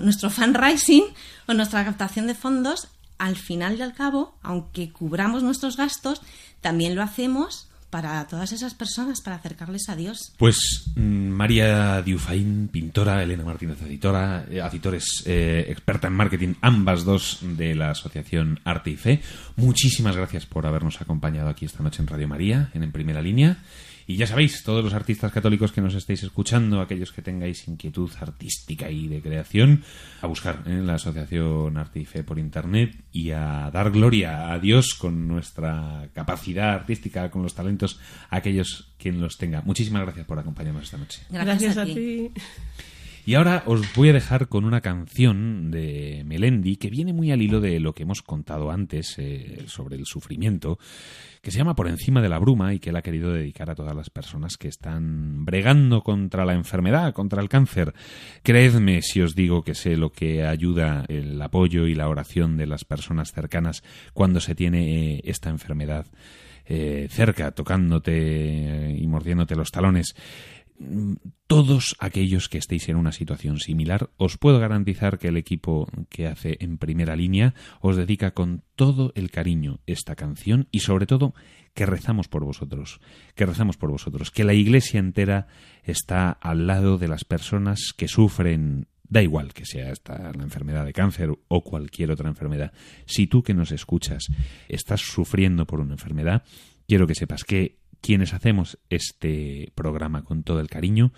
nuestro fundraising o nuestra captación de fondos, al final y al cabo, aunque cubramos nuestros gastos, también lo hacemos para todas esas personas, para acercarles a Dios. Pues mm, María Diufaín, pintora, Elena Martínez, editora, eh, editores, eh, experta en marketing, ambas dos de la Asociación Arte y Fe. Muchísimas gracias por habernos acompañado aquí esta noche en Radio María, En Primera Línea. Y ya sabéis, todos los artistas católicos que nos estéis escuchando, aquellos que tengáis inquietud artística y de creación, a buscar en la Asociación Arte y Fe por Internet y a dar gloria a Dios con nuestra capacidad artística, con los talentos, a aquellos quien los tenga. Muchísimas gracias por acompañarnos esta noche. Gracias, a, ti. Y ahora os voy a dejar con una canción de Melendi que viene muy al hilo de lo que hemos contado antes eh, sobre el sufrimiento, que se llama Por encima de la bruma y que él ha querido dedicar a todas las personas que están bregando contra la enfermedad, contra el cáncer. Creedme si os digo que sé lo que ayuda el apoyo y la oración de las personas cercanas cuando se tiene eh, esta enfermedad. Eh, cerca, tocándote y mordiéndote los talones todos aquellos que estéis en una situación similar, os puedo garantizar que el equipo que hace en primera línea os dedica con todo el cariño esta canción y sobre todo que rezamos por vosotros, que rezamos por vosotros, que la iglesia entera está al lado de las personas que sufren Da igual que sea esta la enfermedad de cáncer o cualquier otra enfermedad. Si tú que nos escuchas estás sufriendo por una enfermedad, quiero que sepas que quienes hacemos este programa con todo el cariño,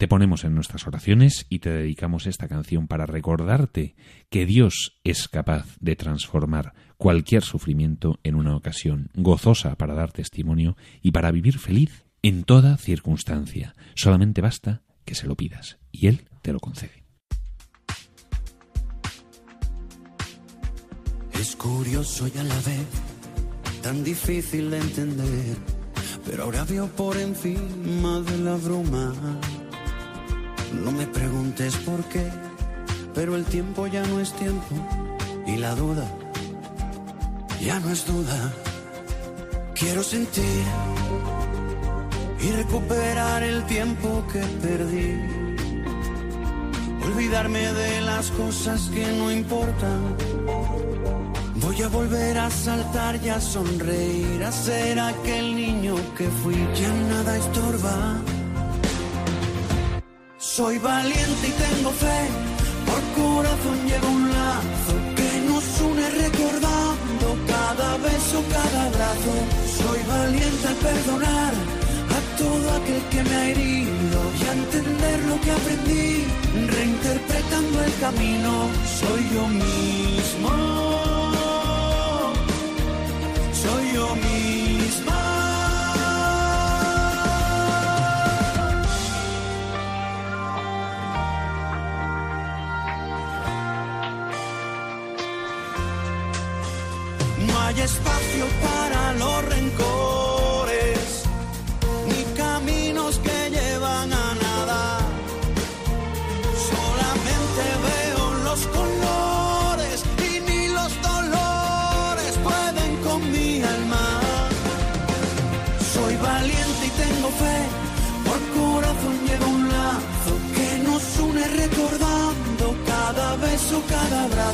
te ponemos en nuestras oraciones y te dedicamos esta canción para recordarte que Dios es capaz de transformar cualquier sufrimiento en una ocasión gozosa para dar testimonio y para vivir feliz en toda circunstancia. Solamente basta que se lo pidas y Él te lo concede. Es curioso y a la vez tan difícil de entender pero ahora veo por encima de la bruma. No me preguntes por qué, pero el tiempo ya no es tiempo y la duda ya no es duda. Quiero sentir y recuperar el tiempo que perdí. Olvidarme de las cosas que no importan Voy a volver a saltar y a sonreír, a ser aquel niño que fui, ya nada estorba. Soy valiente y tengo fe, por corazón llevo un lazo que nos une recordando cada beso, cada abrazo. Soy valiente al perdonar a todo aquel que me ha herido y a entender lo que aprendí, reinterpretando el camino. Soy yo mismo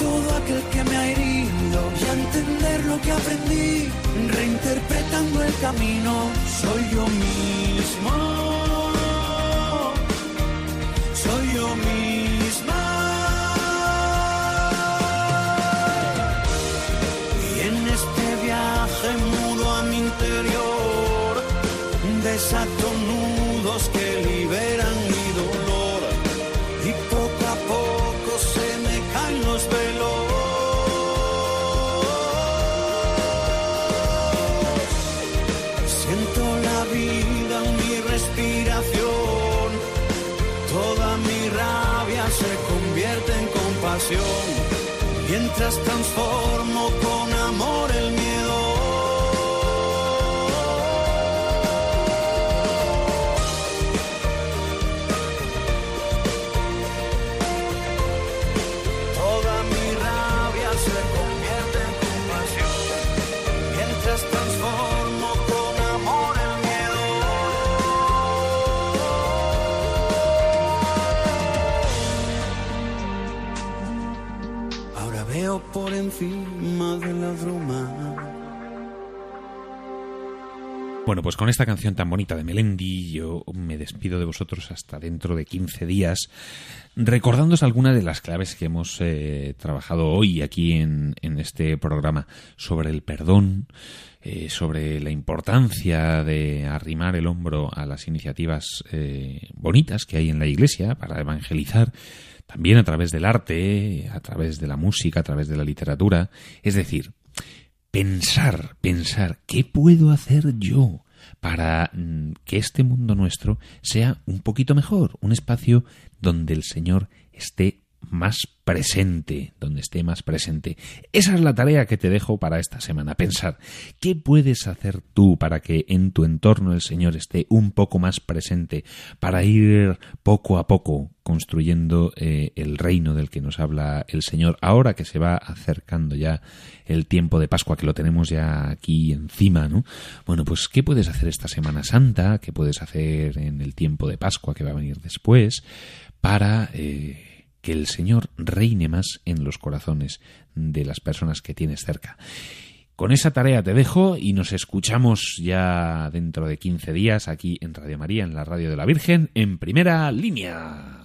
todo aquel que me ha herido y a entender lo que aprendí, reinterpretando el camino. Soy yo mismo, soy yo misma. Mientras transformo Bueno, pues con esta canción tan bonita de Melendi, yo me despido de vosotros hasta dentro de 15 días, recordándoos algunas de las claves que hemos eh, trabajado hoy aquí en, en este programa sobre el perdón, eh, sobre la importancia de arrimar el hombro a las iniciativas eh, bonitas que hay en la Iglesia para evangelizar, también a través del arte, a través de la música, a través de la literatura. Es decir, pensar, pensar, ¿qué puedo hacer yo para mm, que este mundo nuestro sea un poquito mejor? Un espacio donde el Señor esté más presente, donde esté más presente. Esa es la tarea que te dejo para esta semana, pensar qué puedes hacer tú para que en tu entorno el Señor esté un poco más presente, para ir poco a poco construyendo eh, el reino del que nos habla el Señor, ahora que se va acercando ya el tiempo de Pascua, que lo tenemos ya aquí encima, ¿no? Bueno, pues ¿qué puedes hacer esta Semana Santa? ¿Qué puedes hacer en el tiempo de Pascua que va a venir después? Para... Eh, que el Señor reine más en los corazones de las personas que tienes cerca. Con esa tarea te dejo y nos escuchamos ya dentro de 15 días aquí en Radio María, en la Radio de la Virgen, en primera línea.